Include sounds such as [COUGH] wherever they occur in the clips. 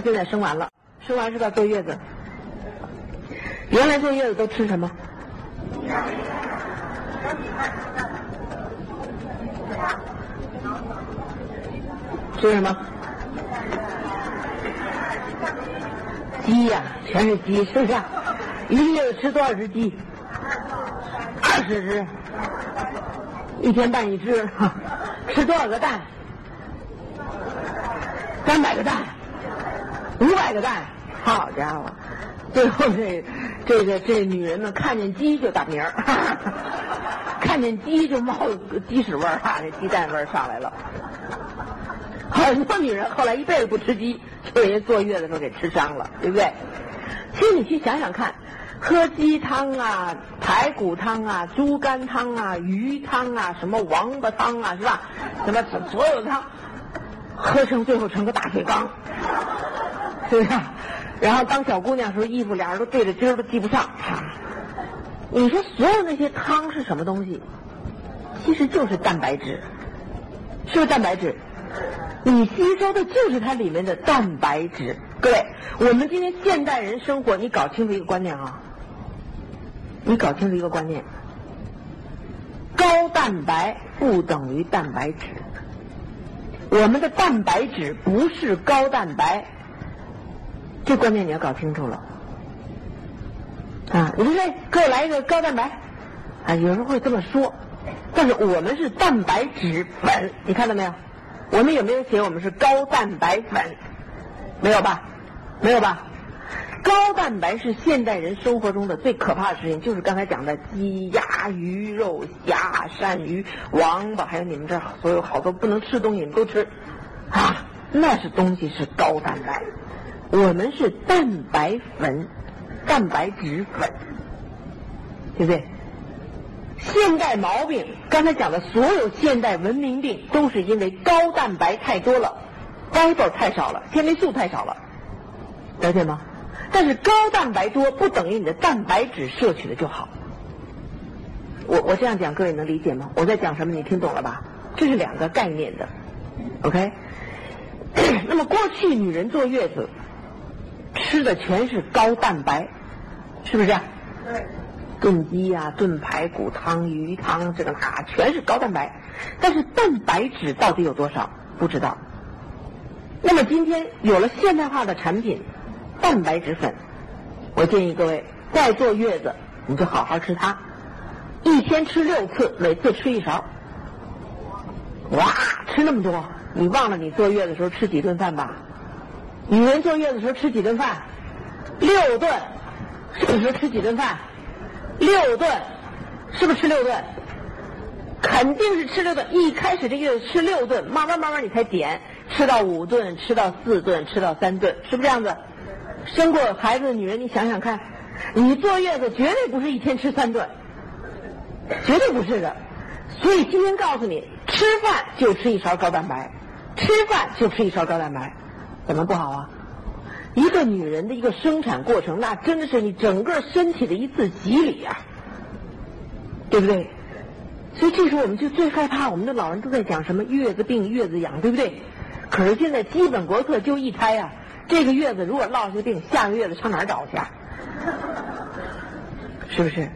现在生完了，生完是吧？坐月子。原来坐月子都吃什么？吃什么？鸡呀、全是鸡，是不是？一个月吃多少只鸡？二十只，一天半一只，吃多少个蛋？三百个蛋，五百个蛋，好家伙！最后这这个这女人们看见鸡就打鸣儿，[LAUGHS] 看见鸡就冒鸡屎味儿哈，这鸡蛋味儿上来了。很多女人后来一辈子不吃鸡，就人坐月子时候给吃伤了，对不对？其实你去想想看，喝鸡汤啊、排骨汤啊、猪肝汤啊、鱼汤啊、什么王八汤啊，是吧？什么所有的汤，喝成最后成个大水缸，是不是？然后当小姑娘时候，衣服俩人都对着襟儿都系不上。你说所有那些汤是什么东西？其实就是蛋白质，是不是蛋白质？你吸收的就是它里面的蛋白质。各位，我们今天现代人生活，你搞清楚一个观念啊，你搞清楚一个观念，高蛋白不等于蛋白质。我们的蛋白质不是高蛋白，这观念你要搞清楚了。啊，你说这给我来一个高蛋白，啊，有人会这么说，但是我们是蛋白质粉，你看到没有？我们有没有写我们是高蛋白粉？没有吧？没有吧？高蛋白是现代人生活中的最可怕的事情，就是刚才讲的鸡、鸭、鱼肉、虾、鳝鱼、王八，还有你们这儿所有好多不能吃东西，你们都吃啊，那是东西是高蛋白，我们是蛋白粉、蛋白质粉，对不对？现代毛病，刚才讲的所有现代文明病，都是因为高蛋白太多了白粉太少了，纤维素太少了，了解吗？但是高蛋白多不等于你的蛋白质摄取的就好。我我这样讲，各位能理解吗？我在讲什么？你听懂了吧？这是两个概念的，OK？那么过去女人坐月子吃的全是高蛋白，是不是？对。炖鸡呀、炖排骨汤、鱼汤，这个那全是高蛋白，但是蛋白质到底有多少不知道。那么今天有了现代化的产品，蛋白质粉，我建议各位再坐月子，你就好好吃它，一天吃六次，每次吃一勺。哇，吃那么多，你忘了你坐月子的时候吃几顿饭吧？女人坐月子时候吃几顿饭？六顿，是不是吃几顿饭？六顿，是不是吃六顿？肯定是吃六顿。一开始这月子吃六顿，慢慢慢慢你才减，吃到五顿，吃到四顿，吃到三顿，是不是这样子？生过孩子的女人，你想想看，你坐月子绝对不是一天吃三顿，绝对不是的。所以今天告诉你，吃饭就吃一勺高蛋白，吃饭就吃一勺高蛋白，怎么不好啊？一个女人的一个生产过程，那真的是你整个身体的一次洗礼啊，对不对？所以这时候我们就最害怕，我们的老人都在讲什么月子病、月子养，对不对？可是现在基本国策就一胎啊，这个月子如果落下病，下个月子上哪儿找去啊？是不是？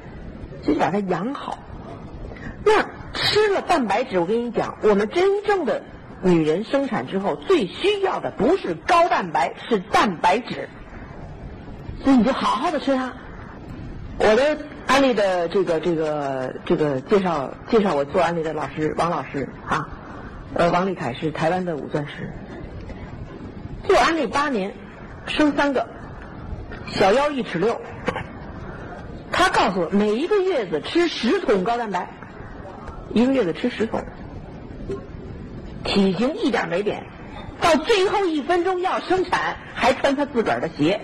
就把它养好。那吃了蛋白质，我跟你讲，我们真正的。女人生产之后最需要的不是高蛋白，是蛋白质，所以你就好好的吃它。我的安利的这个这个这个介绍介绍我做安利的老师王老师啊，呃王立凯是台湾的五钻石，做安利八年，生三个，小腰一尺六，他告诉我每一个月子吃十桶高蛋白，一个月子吃十桶。体型一点没变，到最后一分钟要生产还穿他自个儿的鞋，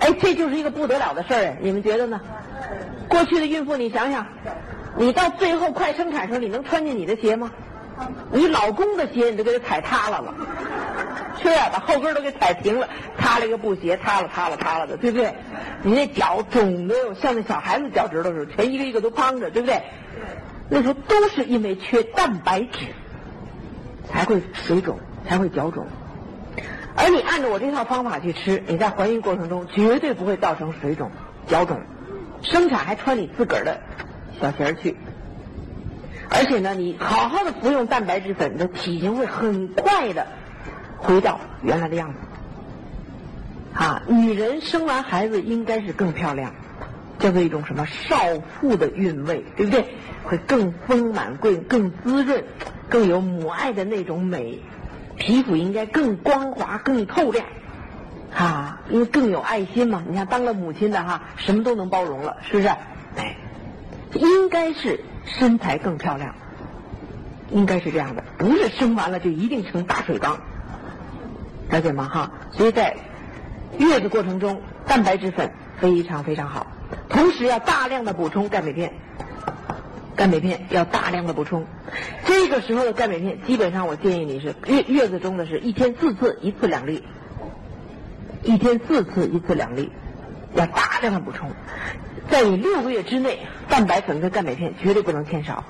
哎，这就是一个不得了的事儿，你们觉得呢？过去的孕妇，你想想，你到最后快生产时候，你能穿进你的鞋吗？你老公的鞋你都给他踩塌了了，是啊，把后跟都给踩平了，塌了一个布鞋，塌了塌了塌了的，对不对？你那脚肿的，像那小孩子脚趾头似的，全一个一个都胖着，对不对？那时候都是因为缺蛋白质。才会水肿，才会脚肿。而你按照我这套方法去吃，你在怀孕过程中绝对不会造成水肿、脚肿，生产还穿你自个儿的小鞋去。而且呢，你好好的服用蛋白质粉，你的体型会很快的回到原来的样子。啊，女人生完孩子应该是更漂亮，叫做一种什么少妇的韵味，对不对？会更丰满、更更滋润、更有母爱的那种美，皮肤应该更光滑、更透亮，啊，因为更有爱心嘛。你看，当了母亲的哈，什么都能包容了，是不是？哎，应该是身材更漂亮，应该是这样的，不是生完了就一定成大水缸，了解吗？哈，所以在。月子过程中，蛋白质粉非常非常好，同时要大量的补充钙镁片，钙镁片要大量的补充。这个时候的钙镁片，基本上我建议你是月月子中的是一天四次，一次两粒，一天四次，一次两粒，要大量的补充。在你六个月之内，蛋白粉跟钙镁片绝对不能欠少，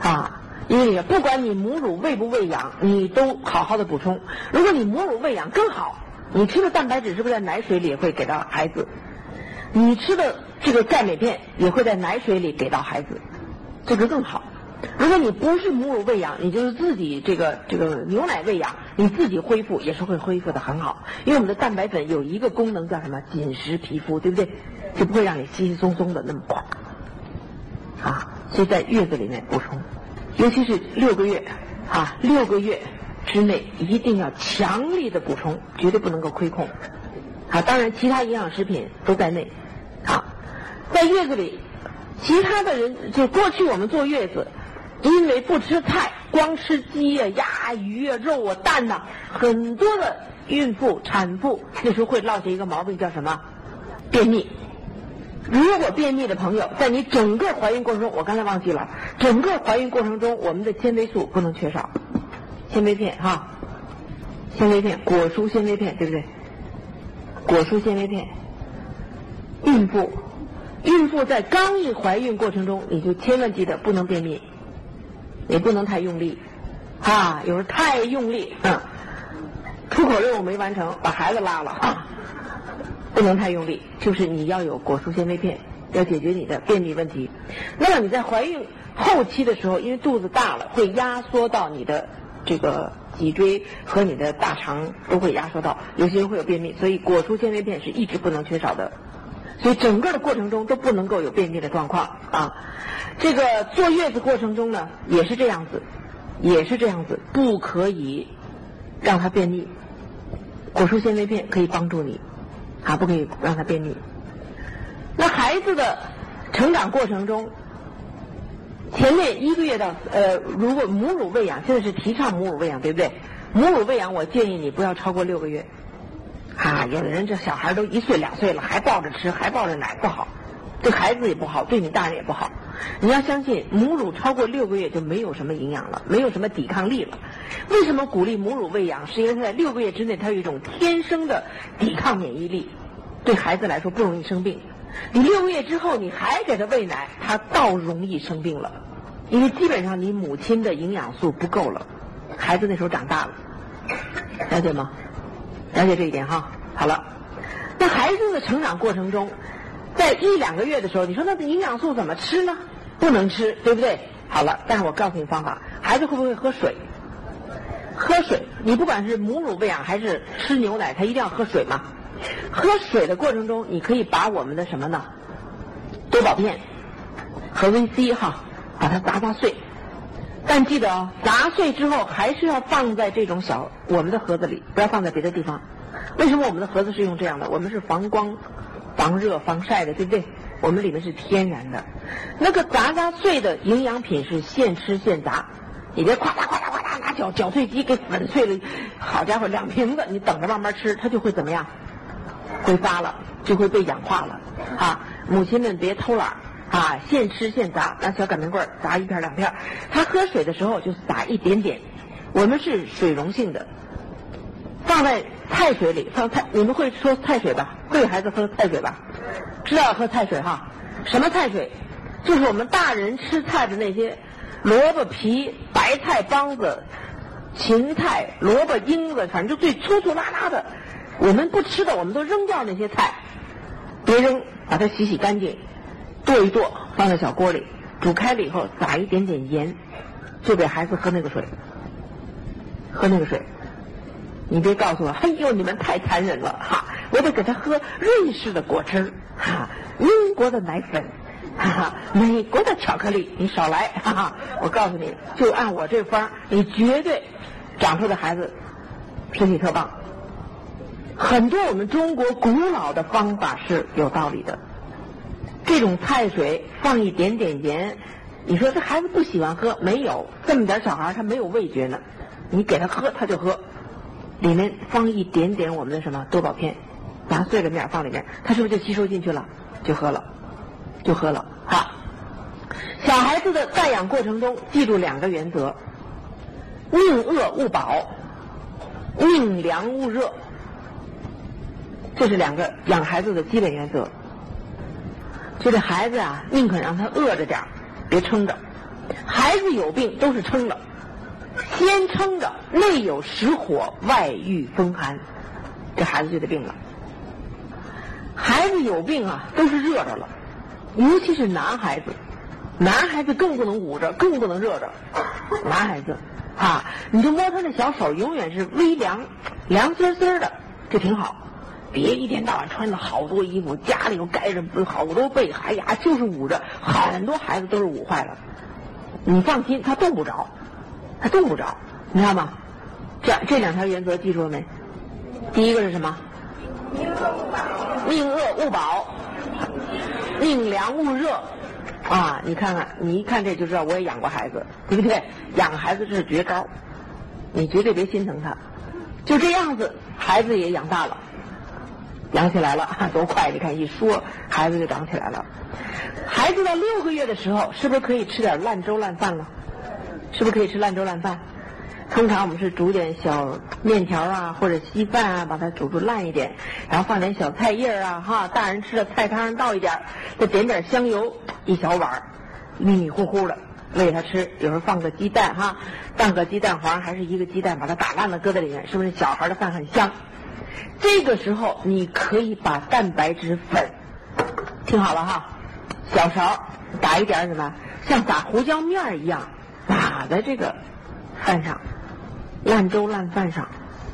啊，因为不管你母乳喂不喂养，你都好好的补充。如果你母乳喂养更好。你吃的蛋白质是不是在奶水里会给到孩子？你吃的这个钙镁片也会在奶水里给到孩子，这个更好。如果你不是母乳喂养，你就是自己这个这个牛奶喂养，你自己恢复也是会恢复的很好。因为我们的蛋白粉有一个功能叫什么？紧实皮肤，对不对？就不会让你稀稀松松的那么快。啊，所以在月子里面补充，尤其是六个月啊，六个月。之内一定要强力的补充，绝对不能够亏空。啊，当然其他营养食品都在内。啊，在月子里，其他的人就过去我们坐月子，因为不吃菜，光吃鸡呀、鸭、鱼啊、肉啊、蛋呐，很多的孕妇、产妇那时候会落下一个毛病，叫什么？便秘。如果便秘的朋友，在你整个怀孕过程中，我刚才忘记了，整个怀孕过程中，我们的纤维素不能缺少。纤维片哈，纤维片，果蔬纤维片，对不对？果蔬纤维片，孕妇，孕妇在刚一怀孕过程中，你就千万记得不能便秘，也不能太用力，啊，有时候太用力，嗯，出口任务没完成，把孩子拉了啊，不能太用力，就是你要有果蔬纤维片，要解决你的便秘问题。那么你在怀孕后期的时候，因为肚子大了，会压缩到你的。这个脊椎和你的大肠都会压缩到，有些人会有便秘，所以果蔬纤维片是一直不能缺少的。所以整个的过程中都不能够有便秘的状况啊。这个坐月子过程中呢，也是这样子，也是这样子，不可以让他便秘。果蔬纤维片可以帮助你，啊，不可以让他便秘。那孩子的成长过程中。前面一个月到呃，如果母乳喂养，现在是提倡母乳喂养，对不对？母乳喂养，我建议你不要超过六个月。啊，有的人这小孩都一岁两岁了，还抱着吃，还抱着奶，不好，对孩子也不好，对你大人也不好。你要相信，母乳超过六个月就没有什么营养了，没有什么抵抗力了。为什么鼓励母乳喂养？是因为在六个月之内，它有一种天生的抵抗免疫力，对孩子来说不容易生病。你六个月之后你还给他喂奶，他倒容易生病了，因为基本上你母亲的营养素不够了，孩子那时候长大了，了解吗？了解这一点哈。好了，在孩子的成长过程中，在一两个月的时候，你说那营养素怎么吃呢？不能吃，对不对？好了，但是我告诉你方法，孩子会不会喝水？喝水，你不管是母乳喂养还是吃牛奶，他一定要喝水嘛。喝水的过程中，你可以把我们的什么呢？多宝片和 VC 哈，把它砸砸碎。但记得哦，砸碎之后还是要放在这种小我们的盒子里，不要放在别的地方。为什么我们的盒子是用这样的？我们是防光、防热、防晒的，对不对？我们里面是天然的。那个砸砸碎的营养品是现吃现砸，你别咵嚓咵嚓咵嚓拿搅搅碎机给粉碎了。好家伙，两瓶子，你等着慢慢吃，它就会怎么样？挥发了，就会被氧化了啊！母亲们别偷懒啊，现吃现砸，拿小擀面棍砸一片两片。他喝水的时候就撒一点点，我们是水溶性的，放在菜水里放菜，你们会说菜水吧？会给孩子喝菜水吧？知道喝菜水哈？什么菜水？就是我们大人吃菜的那些萝卜皮、白菜帮子、芹菜、萝卜缨子，反正就最粗粗拉拉的，我们不吃的，我们都扔掉那些菜，别扔，把它洗洗干净，剁一剁，放在小锅里，煮开了以后，撒一点点盐，就给孩子喝那个水，喝那个水。你别告诉我，哎呦，你们太残忍了哈！我得给他喝瑞士的果汁哈，英国的奶粉，哈哈，美国的巧克力，你少来哈哈！我告诉你，就按我这方，你绝对长出的孩子身体特棒。很多我们中国古老的方法是有道理的。这种菜水放一点点盐，你说这孩子不喜欢喝？没有，这么点小孩他没有味觉呢，你给他喝他就喝。里面放一点点我们的什么多宝片，拿碎了面放里面，它是不是就吸收进去了？就喝了，就喝了。好，小孩子的带养过程中，记住两个原则：宁饿勿饱，宁凉勿热。这是两个养孩子的基本原则。就这孩子啊，宁可让他饿着点别撑着。孩子有病都是撑着。先撑着，内有实火，外遇风寒，这孩子就得病了。孩子有病啊，都是热着了，尤其是男孩子，男孩子更不能捂着，更不能热着。男孩子啊，你就摸他那小手，永远是微凉，凉丝丝的，这挺好。别一天到晚穿了好多衣服，家里又盖着好多被，哎呀，就是捂着。很多孩子都是捂坏了。你放心，他冻不着。他冻不着，你知道吗？这这两条原则记住了没？第一个是什么？宁饿勿饱，宁凉勿热。啊，你看看，你一看这就知道我也养过孩子，对不对？养孩子这是绝招，你绝对别心疼他。就这样子，孩子也养大了，养起来了，[LAUGHS] 多快！你看一说，孩子就长起来了。孩子到六个月的时候，是不是可以吃点烂粥烂饭了？是不是可以吃烂粥烂饭？通常我们是煮点小面条啊，或者稀饭啊，把它煮出烂一点，然后放点小菜叶啊，哈，大人吃的菜汤倒一点，再点点香油，一小碗，迷迷糊糊的喂他吃。有时候放个鸡蛋哈，半个鸡蛋黄还是一个鸡蛋，把它打烂了搁在里面，是不是小孩的饭很香？这个时候你可以把蛋白质粉，听好了哈，小勺打一点什么，像打胡椒面一样。打在这个饭上，烂粥烂饭上，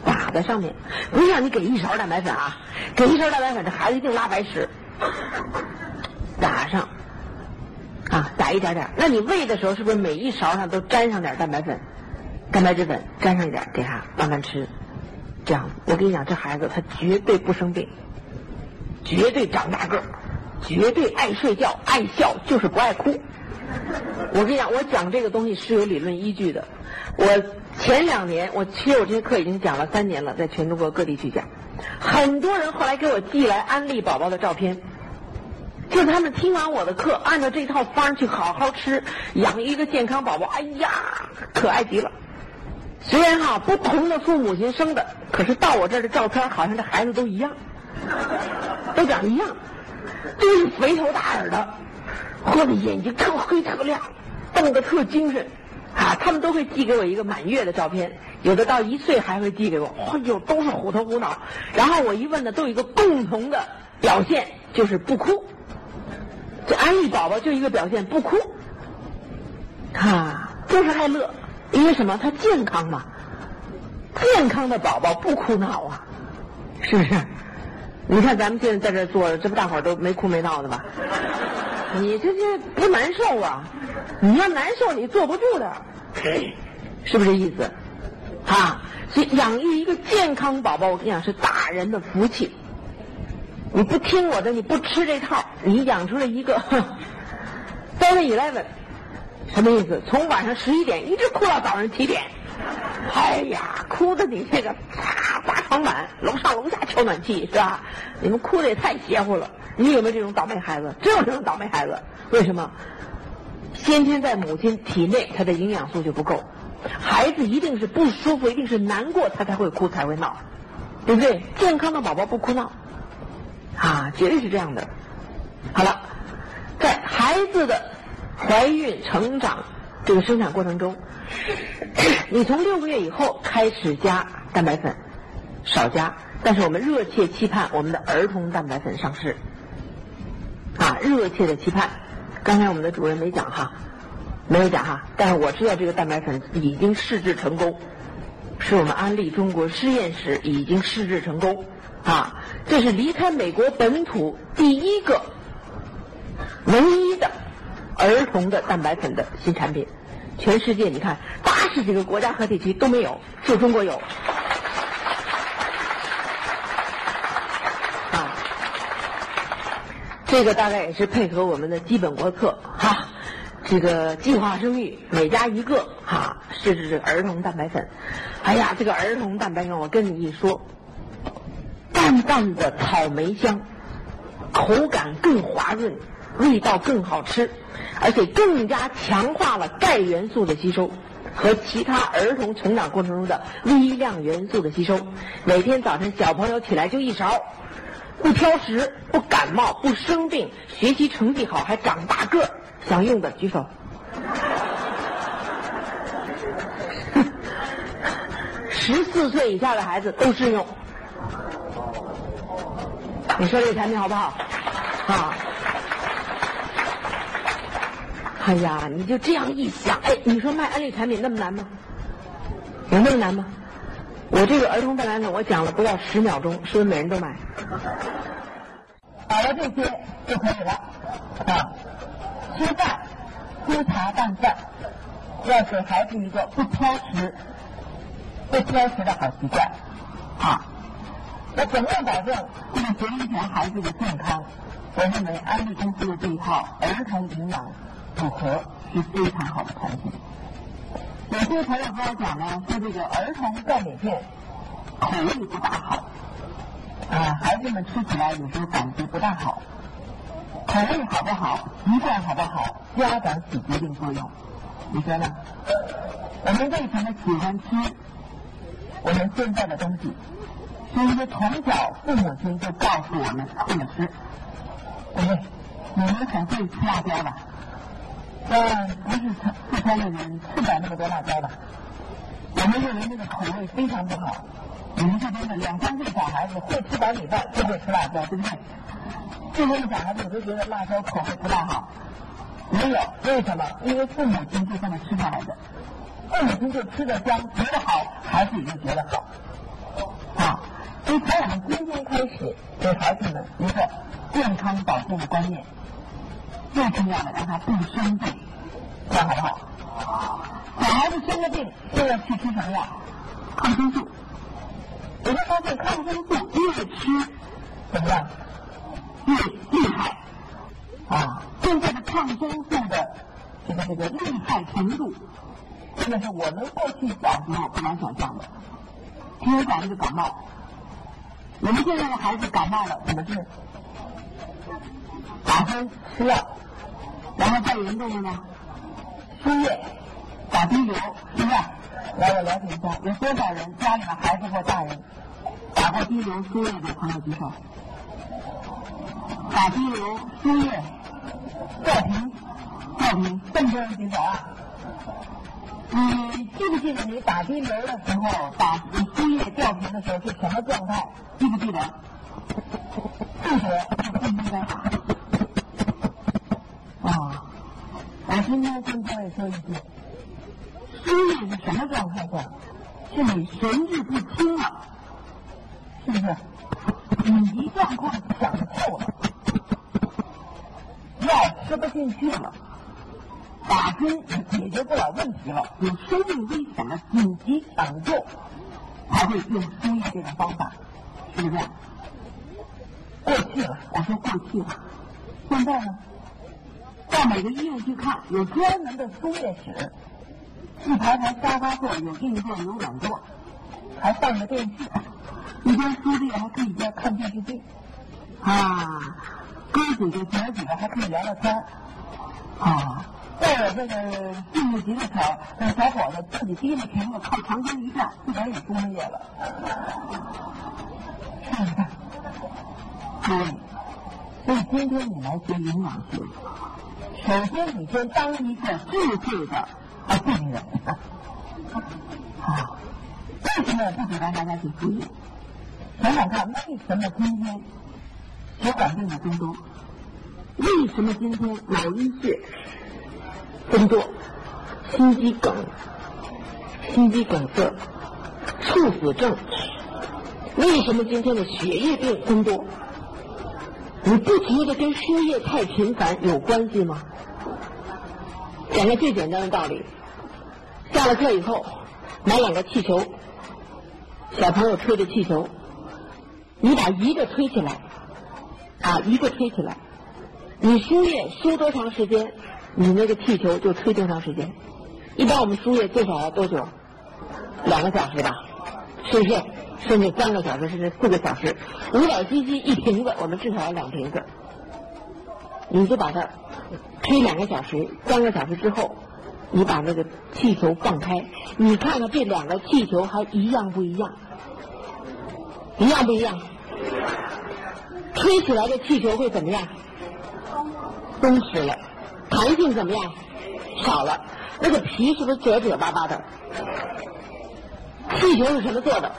打在上面。不是让你给一勺蛋白粉啊，给一勺蛋白粉，这孩子一定拉白屎。打上，啊，打一点点。那你喂的时候，是不是每一勺上都沾上点蛋白粉、蛋白质粉，沾上一点，给他慢慢吃。这样，我跟你讲，这孩子他绝对不生病，绝对长大个儿，绝对爱睡觉、爱笑，就是不爱哭。[LAUGHS] 我跟你讲，我讲这个东西是有理论依据的。我前两年，我其实我这些课已经讲了三年了，在全中国各地去讲。很多人后来给我寄来安利宝宝的照片，就他们听完我的课，按照这套方去好好吃，养一个健康宝宝。哎呀，可爱极了。虽然哈不同的父母亲生的，可是到我这儿的照片，好像这孩子都一样，都长一样，都是肥头大耳的。我的眼睛特黑特亮，瞪得特精神，啊，他们都会寄给我一个满月的照片，有的到一岁还会寄给我，哎呦，都是虎头虎脑。然后我一问呢，都有一个共同的表现，就是不哭。这安利宝宝就一个表现，不哭，啊，就是爱乐，因为什么？他健康嘛，健康的宝宝不哭闹啊，是不是？你看咱们现在在这坐着，这不大伙儿都没哭没闹的吧？你这这不难受啊？你要难受，你坐不住的，是不是这意思？啊，所以养育一个健康宝宝，我跟你讲是大人的福气。你不听我的，你不吃这套，你养出来一个 seven eleven，什么意思？从晚上十一点一直哭到早上七点，[LAUGHS] 哎呀，哭的你这个擦砸床板，楼上楼下敲暖气是吧？你们哭的也太邪乎了。你有没有这种倒霉孩子？真有这种倒霉孩子？为什么？先天在母亲体内，他的营养素就不够。孩子一定是不舒服，一定是难过，他才会哭，才会闹，对不对？健康的宝宝不哭闹，啊，绝对是这样的。好了，在孩子的怀孕、成长这个生产过程中，[LAUGHS] 你从六个月以后开始加蛋白粉，少加，但是我们热切期盼我们的儿童蛋白粉上市，啊，热切的期盼。刚才我们的主任没讲哈，没有讲哈，但是我知道这个蛋白粉已经试制成功，是我们安利中国实验室已经试制成功，啊，这是离开美国本土第一个、唯一的儿童的蛋白粉的新产品。全世界你看，八十几个国家和地区都没有，就中国有。啊，这个大概也是配合我们的基本国策哈，这个计划生育，每家一个哈，试试这个儿童蛋白粉。哎呀，这个儿童蛋白粉，我跟你一说，淡淡的草莓香，口感更滑润。味道更好吃，而且更加强化了钙元素的吸收和其他儿童成长过程中的微量元素的吸收。每天早晨小朋友起来就一勺，不挑食，不感冒，不生病，学习成绩好，还长大个。想用的举手。[LAUGHS] 十四岁以下的孩子都适用。你说这个产品好不好？啊？哎呀，你就这样一想，哎，你说卖安利产品那么难吗？有那么难吗？我这个儿童蛋白粉，我讲了不到十秒钟，是不是每人都买？好了这些就可以了啊。吃饭，粗茶淡饭，要给孩子一个不挑食、不挑食的好习惯啊。那怎么样保证这个节育前孩子的健康？我认为安利公司的这一套儿童营养。组合是非常好的产品。有些朋友跟我讲呢，说这个儿童钙镁片口味不大好，啊，孩子们吃起来有时候感觉不大好。口味好不好，习惯好不好，家长起决定作用。你说呢？我们为什么喜欢吃我们现在的东西？是因为从小父母亲就告诉我们不能吃，对不对？你们很会吃辣椒吧？嗯，不是四川的人吃不了那么多辣椒的。我们认为那个口味非常不好。你们这边的两三岁小孩子会吃白米饭，就会吃辣椒，对不对？这边的小孩子都觉得辣椒口味不大好。没有，为什么？因为父母亲就这么吃下来的。父母亲就吃的香，觉得好，孩子也就觉得好。啊，所以从我们今天开始，给孩子们一个健康保健的观念。最重要的，让他不生病，这样好不好？小孩子生了病，就要去吃什么药？抗生素。我会发现抗生素越吃怎么样？越厉害。啊，现在的抗生素的这个这个厉害程度，真的是我们过去小时候不敢想象的。听我讲这个感冒，我们现在的孩子感冒了怎么治？打针吃药。然后再严重的呢，输液、打滴流，是不是？来，我了解一下，有多少人家里的孩子或大人打过滴流、输液的朋友举手。打滴流、输液、吊瓶、吊瓶，这么多人举手啊？你记不记得你打滴流的时候、打输液、吊瓶的时候是什么状态？记不记得？记得，不应该打。啊，我今天跟各位说一句，输液是什么状态下？是你神志不清了，是不是？紧急状况想透了，药吃不进去了，打针也解决不了问题了，有生命危险了，紧急抢救才会用输液这种方法，是不是？过去了，我说过去了，现在呢？到每个医院去看，有专门的输液室，一排排沙发座，有硬座有软座，还放着电视，一边输液还可以一边看电视剧，啊，哥几个姐几个还可以聊聊天啊。再有这个进不急的时候，那小伙子自己提着瓶子靠墙根一站，自个也输上液了，是不是？对。所以今天你来学营养学。首先，你先当一个智慧的啊，病人。啊，为什么我不给大家去注意？想想看，为什么今天血管病的增多？为什么今天脑溢血增多？心肌梗、心肌梗塞、猝死症？为什么今天的血液病增多？你不觉得跟输液太频繁有关系吗？讲个最简单的道理，下了课以后买两个气球，小朋友吹的气球，你把一个吹起来，啊，一个吹起来，你输液输多长时间，你那个气球就吹多长时间。一般我们输液最少要多久？两个小时吧，是不是？甚至三个小时，甚至四个小时，五百 cc 一瓶子，我们至少要两瓶子。你就把它吹两个小时，三个小时之后，你把那个气球放开，你看看这两个气球还一样不一样？一样不一样？吹起来的气球会怎么样？松弛了，弹性怎么样？少了，那个皮是不是褶褶巴巴的？气球是什么做的？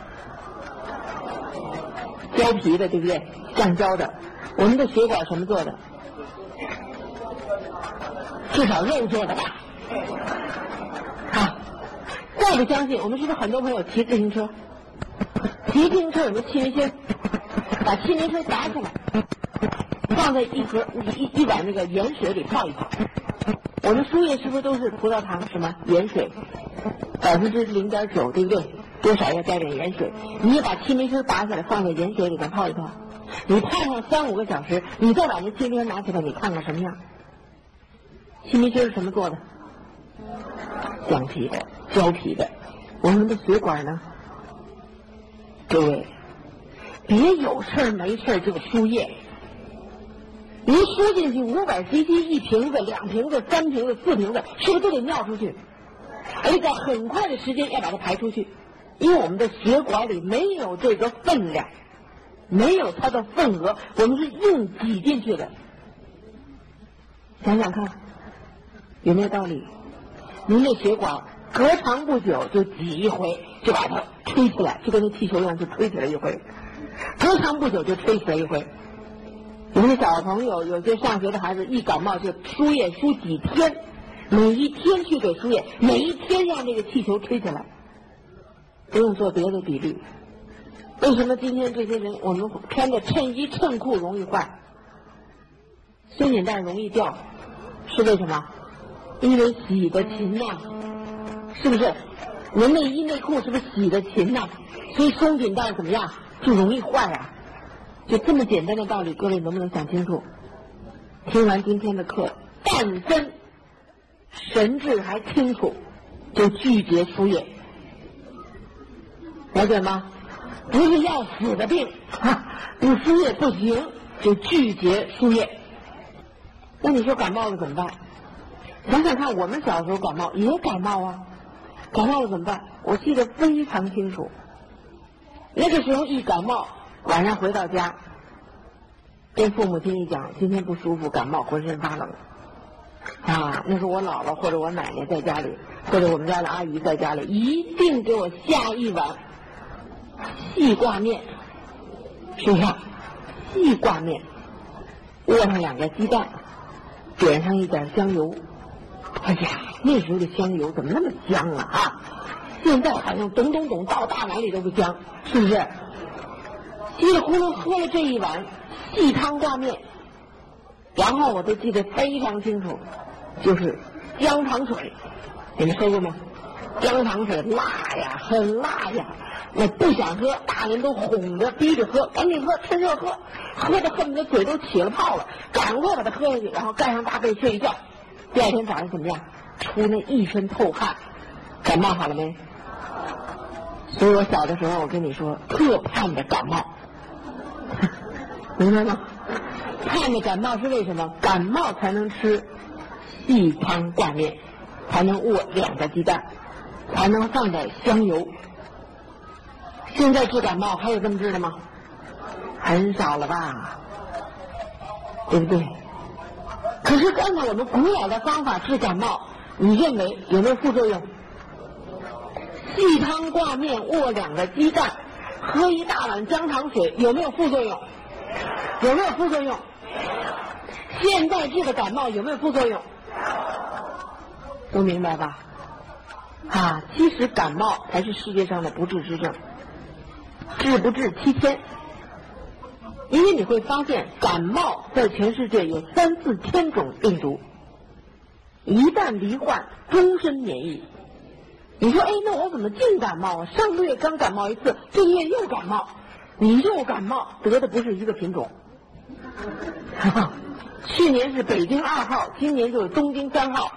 胶皮的，对不对？橡胶的。我们的血管什么做的？至少肉做的吧。啊，再不相信，我们是不是很多朋友骑自行车？骑自行车有个气门芯，把气门芯拔下来，放在一盒一一碗那个盐水里泡一泡。我们输液是不是都是葡萄糖什么盐水？百分之零点九，对不对？多少要加点盐水。你把气门芯拔下来，放在盐水里边泡一泡。你泡上三五个小时，你再把那气门芯拿起来，你看看什么样？气门芯是什么做的？橡皮的、胶皮的。我们的血管呢？各位，别有事儿没事儿就输液。您输进去五百 cc 一瓶子、两瓶子、三瓶子、四瓶子，是不是都得尿出去？而且在很快的时间要把它排出去，因为我们的血管里没有这个分量，没有它的份额，我们是硬挤进去的。想想看，有没有道理？您的血管隔长不久就挤一回，就把它吹起来，就跟那气球一样，就吹起来一回；隔长不久就吹起来一回。我们的小朋友，有些上学的孩子，一感冒就输液输几天，每一天去给输液，每一天让这个气球吹起来，不用做别的比例。为什么今天这些人，我们穿的衬衣衬裤容易坏，松紧带容易掉，是为什么？因为洗的勤呐，是不是？我内衣内裤是不是洗的勤呐？所以松紧带怎么样就容易坏啊？就这么简单的道理，各位能不能想清楚？听完今天的课，但分神志还清楚，就拒绝输液，了解吗？不是要死的病，不输液不行，就拒绝输液。那你说感冒了怎么办？想想看，我们小时候感冒也感冒啊，感冒了怎么办？我记得非常清楚，那个时候一感冒。晚上回到家，跟父母亲一讲，今天不舒服，感冒，浑身发冷。啊，那是我姥姥或者我奶奶在家里，或者我们家的阿姨在家里，一定给我下一碗细挂面，是不是？细挂面，窝上两个鸡蛋，点上一点香油。哎呀，那时候的香油怎么那么香啊？啊，现在好像咚咚咚倒大碗里都不香，是不是？稀里糊涂喝了这一碗细汤挂面，然后我都记得非常清楚，就是姜糖水，你们喝过吗？姜糖水辣呀，很辣呀，我不想喝，大人都哄着逼着喝，赶紧喝，趁热喝，喝的恨不得嘴都起了泡了，赶快把它喝下去，然后盖上大被睡一觉，第二天早上怎么样？出那一身透汗，感冒好了没？所以我小的时候，我跟你说，特盼着感冒。明白吗？盼着感冒是为什么？感冒才能吃一汤挂面，才能卧两个鸡蛋，还能放点香油。现在治感冒还有这么治的吗？很少了吧？对不对？可是刚才我们古老的方法治感冒，你认为有没有副作用？细汤挂面卧两个鸡蛋，喝一大碗姜糖水，有没有副作用？有没有副作用？现在治的感冒有没有副作用？都明白吧？啊，其实感冒才是世界上的不治之症，治不治七天。因为你会发现，感冒在全世界有三四千种病毒，一旦罹患，终身免疫。你说，哎，那我怎么净感冒啊？上个月刚感冒一次，这个月又感冒，你又感冒，得的不是一个品种。哈哈 [LAUGHS] 去年是北京二号，今年就是东京三号，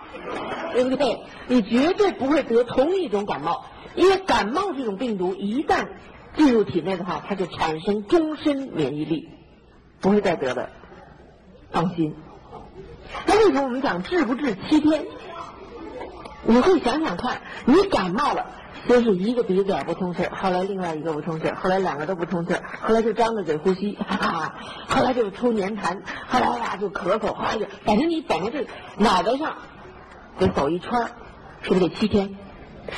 对不对？你绝对不会得同一种感冒，因为感冒这种病毒一旦进入体内的话，它就产生终身免疫力，不会再得的，放心。那为什么我们讲治不治七天？你会想想看，你感冒了，先是一个鼻子眼不通气后来另外一个不通气后来两个都不通气后来就张着嘴呼吸，哈哈，后来就出粘痰，后来呀就咳嗽，后来就反正你整个这脑袋上得走一圈是不是得七天？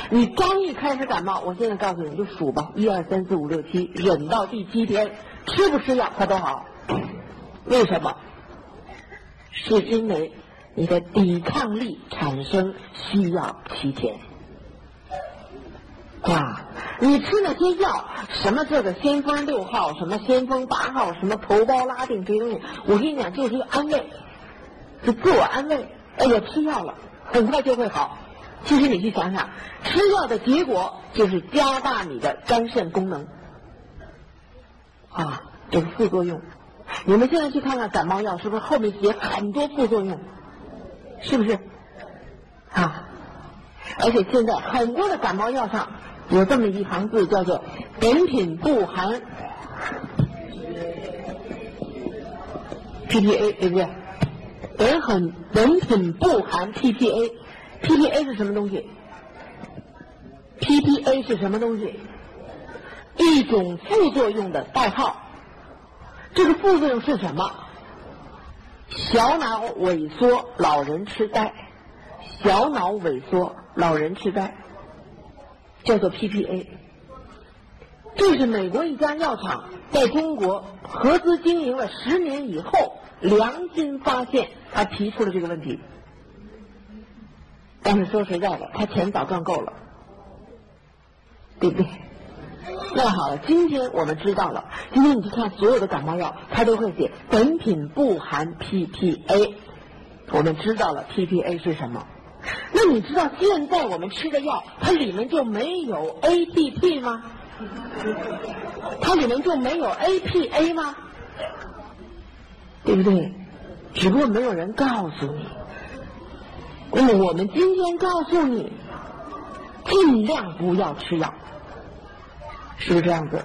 你刚一开始感冒，我现在告诉你就数吧，一二三四五六七，忍到第七天，吃不吃药它都好。为什么？是因为。你的抵抗力产生需要七天啊！你吃那些药，什么这个先锋六号，什么先锋八号，什么头孢拉定这些东西，我跟你讲，就是一个安慰，就自我安慰。哎呀，吃药了，很快就会好。其实你去想想，吃药的结果就是加大你的肝肾功能啊，这个副作用。你们现在去看看感冒药，是不是后面写很多副作用？是不是啊？而且现在很多的感冒药上有这么一行字，叫做“本品不含 PPA”，对不对？本很本品不含 PPA，PPA 是什么东西？PPA 是什么东西？一种副作用的代号。这个副作用是什么？小脑萎缩，老人痴呆；小脑萎缩，老人痴呆，叫做 PPA。这是美国一家药厂在中国合资经营了十年以后良心发现，他提出了这个问题。但是说实在的，他钱早赚够了，对不对？那好了，今天我们知道了。今天你去看所有的感冒药，它都会写本品不含 PPA。我们知道了 PPA 是什么。[LAUGHS] 那你知道现在我们吃的药，它里面就没有 ADP 吗？它里面就没有 APA 吗？对不对？只不过没有人告诉你。那么我们今天告诉你，尽量不要吃药。是不是这样子？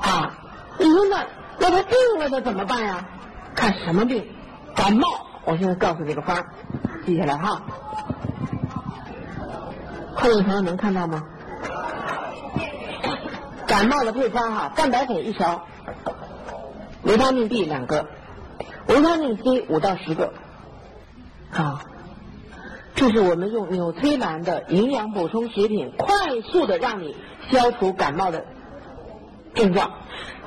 啊，你说那那他病了他怎么办呀？看什么病？感冒。我现在告诉你个方，记下来哈。后面朋友能看到吗？感冒的配方哈，蛋白粉一勺，维他命 B 两个，维他命 C 五到十个。啊，这是我们用纽崔莱的营养补充食品，快速的让你。消除感冒的症状，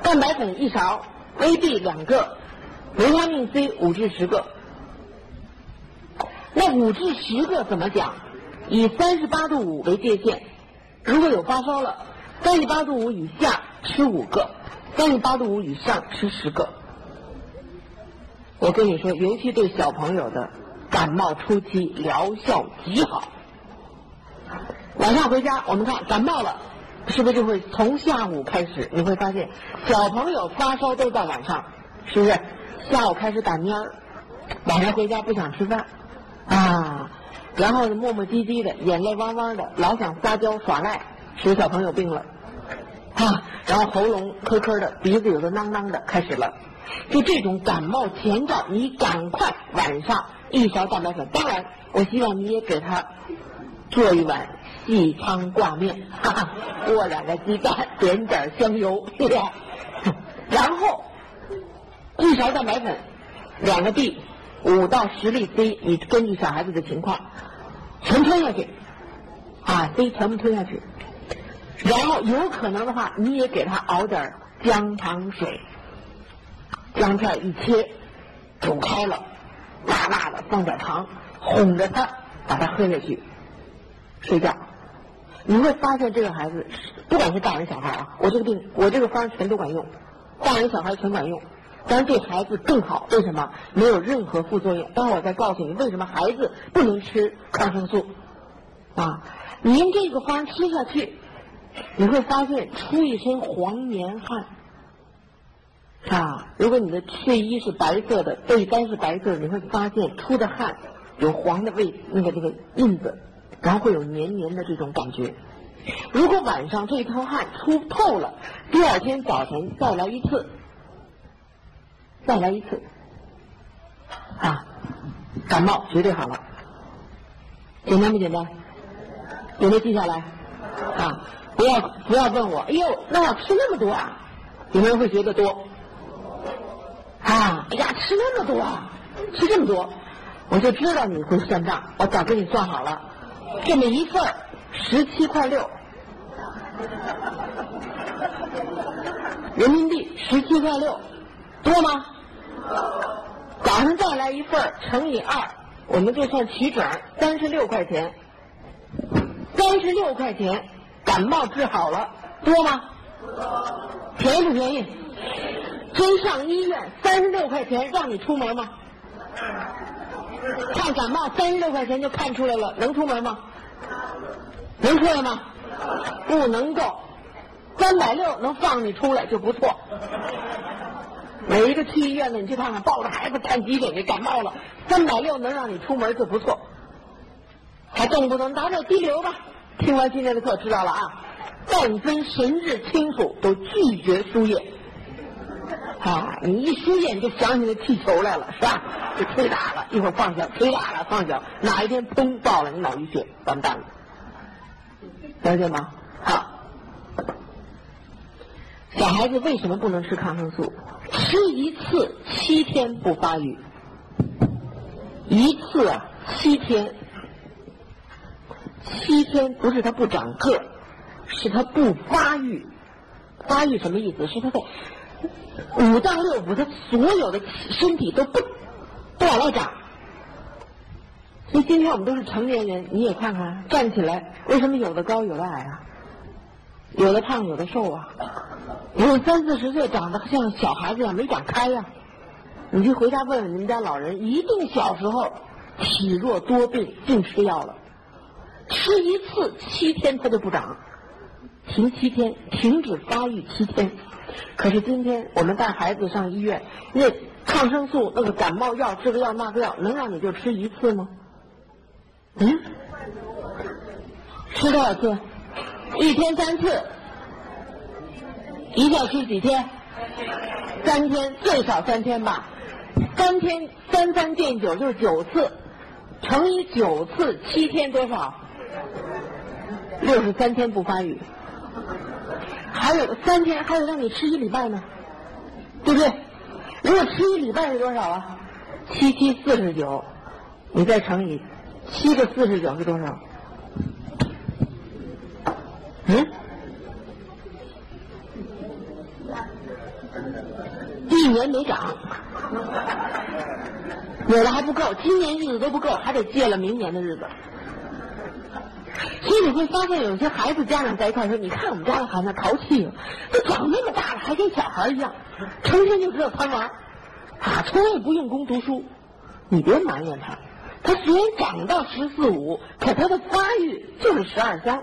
蛋白粉一勺，A、B 两个，维他命 C 五至十个。那五至十个怎么讲？以三十八度五为界限，如果有发烧了，三十八度五以下吃五个，三十八度五以上吃十个。我跟你说，尤其对小朋友的感冒初期疗效极好。晚上回家，我们看感冒了。是不是就会从下午开始？你会发现小朋友发烧都在晚上，是不是？下午开始打蔫儿，晚上回家不想吃饭啊，然后呢磨磨唧唧的，眼泪汪汪的，老想撒娇耍赖，使小朋友病了啊，然后喉咙咳咳的，鼻子有的囔囔的，开始了。就这种感冒前兆，你赶快晚上一勺蛋白粉。当然，我希望你也给他做一碗。细汤挂面，哈哈，过两个鸡蛋，点点香油，[LAUGHS] 然后一勺蛋白粉，两个 B，五到十粒 C，你根据小孩子的情况，全吞下去，啊，C 全部吞下去。然后有可能的话，你也给他熬点姜糖水，姜片一切，煮开了，辣辣的，放点糖，哄着他把他喝下去，睡觉。你会发现这个孩子，不管是大人小孩啊，我这个病，我这个方全都管用，大人小孩全管用。但是对孩子更好，为什么？没有任何副作用。待会儿我再告诉你为什么孩子不能吃抗生素啊！你用这个方吃下去。你会发现出一身黄黏汗啊！如果你的睡衣是白色的，被单是白色的，你会发现出的汗有黄的味，那个那个印子，然后会有黏黏的这种感觉。如果晚上这一套汗出透了，第二天早晨再来一次，再来一次啊，感冒绝对好了。简单不简单？有没有记下来啊？不要不要问我，哎呦，那要吃那么多啊？有没有人会觉得多？啊，哎呀，吃那么多，啊，吃这么多，我就知道你会算账，我早给你算好了，这么一份十七块六，人民币十七块六，多吗？早上再来一份乘以二，我们就算取整，三十六块钱，三十六块钱。感冒治好了，多吗？便宜不便宜？真上医院三十六块钱让你出门吗？看感冒三十六块钱就看出来了，能出门吗？能出来吗？不能够，三百六能放你出来就不错。每一个去医院的，你去看看，抱着孩子看急诊的感冒了，三百六能让你出门就不错。还动不动打点滴流吧。听完今天的课，知道了啊！但分神志清楚，都拒绝输液。啊，你一输液，你就想起那气球来了，是吧？就吹大了，一会儿放下，吹大了放下，哪一天砰爆了，你脑溢血，完蛋了。了解吗？小孩子为什么不能吃抗生素？吃一次七天不发育，一次啊七天。七天不是他不长个，是他不发育。发育什么意思？是他在五脏六腑，他所有的身体都不不往外长。所以今天我们都是成年人，你也看看，站起来，为什么有的高有的矮啊？有的胖有的瘦啊？有三四十岁长得像小孩子一样没长开呀？你去回家问问你们家老人，一定小时候体弱多病，净吃药了。吃一次七天它就不长，停七天，停止发育七天。可是今天我们带孩子上医院，那抗生素、那个感冒药、这个药那个药，能让你就吃一次吗？嗯？吃多少次？一天三次。一下吃几天？三天，最少三天吧。三天三三见九就是九次，乘以九次，七天多少？六十三天不发育，还有三天，还有让你吃一礼拜呢，对不对？如果吃一礼拜是多少啊？七七四十九，你再乘以七个四十九是多少？嗯？一年没长，有的还不够，今年日子都不够，还得借了明年的日子。所以你会发现，有些孩子家长在一块说：“你看我们家的孩子淘气，都长那么大了，还跟小孩一样，成天就知道贪玩，啊，从来不用功读书。”你别埋怨他，他虽然长到十四五，可他的发育就是十二三。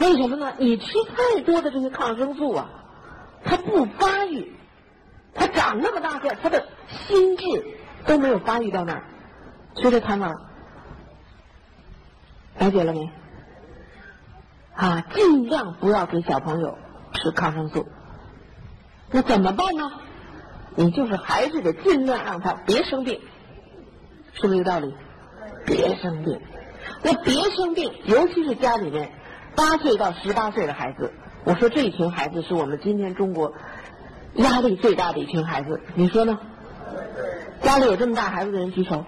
为什么呢？你吃太多的这些抗生素啊，他不发育，他长那么大个，他的心智都没有发育到那儿，学着贪玩。了解了没？啊，尽量不要给小朋友吃抗生素。那怎么办呢？你就是还是得尽量让他别生病，是不是这个道理？别生病。那别生病，尤其是家里面八岁到十八岁的孩子，我说这一群孩子是我们今天中国压力最大的一群孩子。你说呢？家里有这么大孩子的人举手。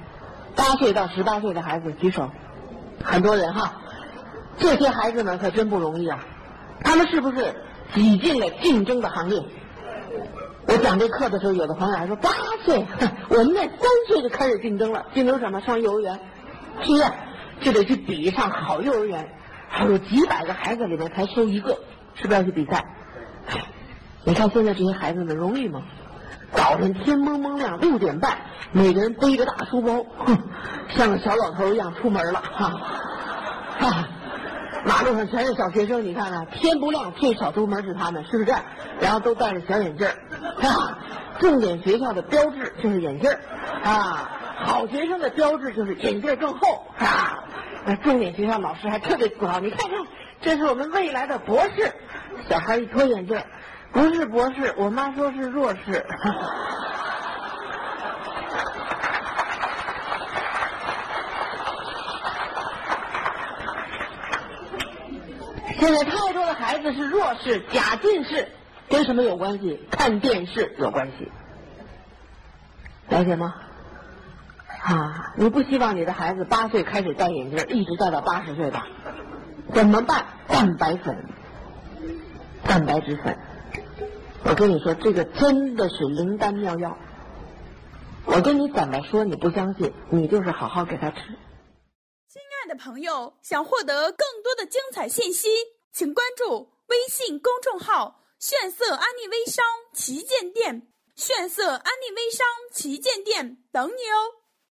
八岁到十八岁的孩子举手。很多人哈，这些孩子们可真不容易啊！他们是不是挤进了竞争的行列？我讲这课的时候，有的朋友还说八岁，我们那三岁就开始竞争了，竞争什么？上幼儿园，是不是？就得去比上好幼儿园，还有几百个孩子里面才收一个，是不是要去比赛？你看现在这些孩子们容易吗？早晨天蒙蒙亮，六点半，每个人背着大书包，哼，像个小老头一样出门了，哈，哈，马路上全是小学生，你看看，天不亮最少出门是他们，是不是？然后都戴着小眼镜儿，啊，重点学校的标志就是眼镜，啊，好学生的标志就是眼镜更厚，啊，那重点学校老师还特别自豪，你看看，这是我们未来的博士，小孩一脱眼镜。不是博士，我妈说是弱势。现在太多的孩子是弱势、假近视，跟什么有关系？看电视有关系，了解吗？啊，你不希望你的孩子八岁开始戴眼镜，一直戴到八十岁吧？怎么办？蛋白粉，蛋白质粉。我跟你说，这个真的是灵丹妙药。我跟你怎么说，你不相信，你就是好好给他吃。亲爱的朋友，想获得更多的精彩信息，请关注微信公众号“炫色安利微商旗舰店”，炫色安利微商旗舰店等你哦。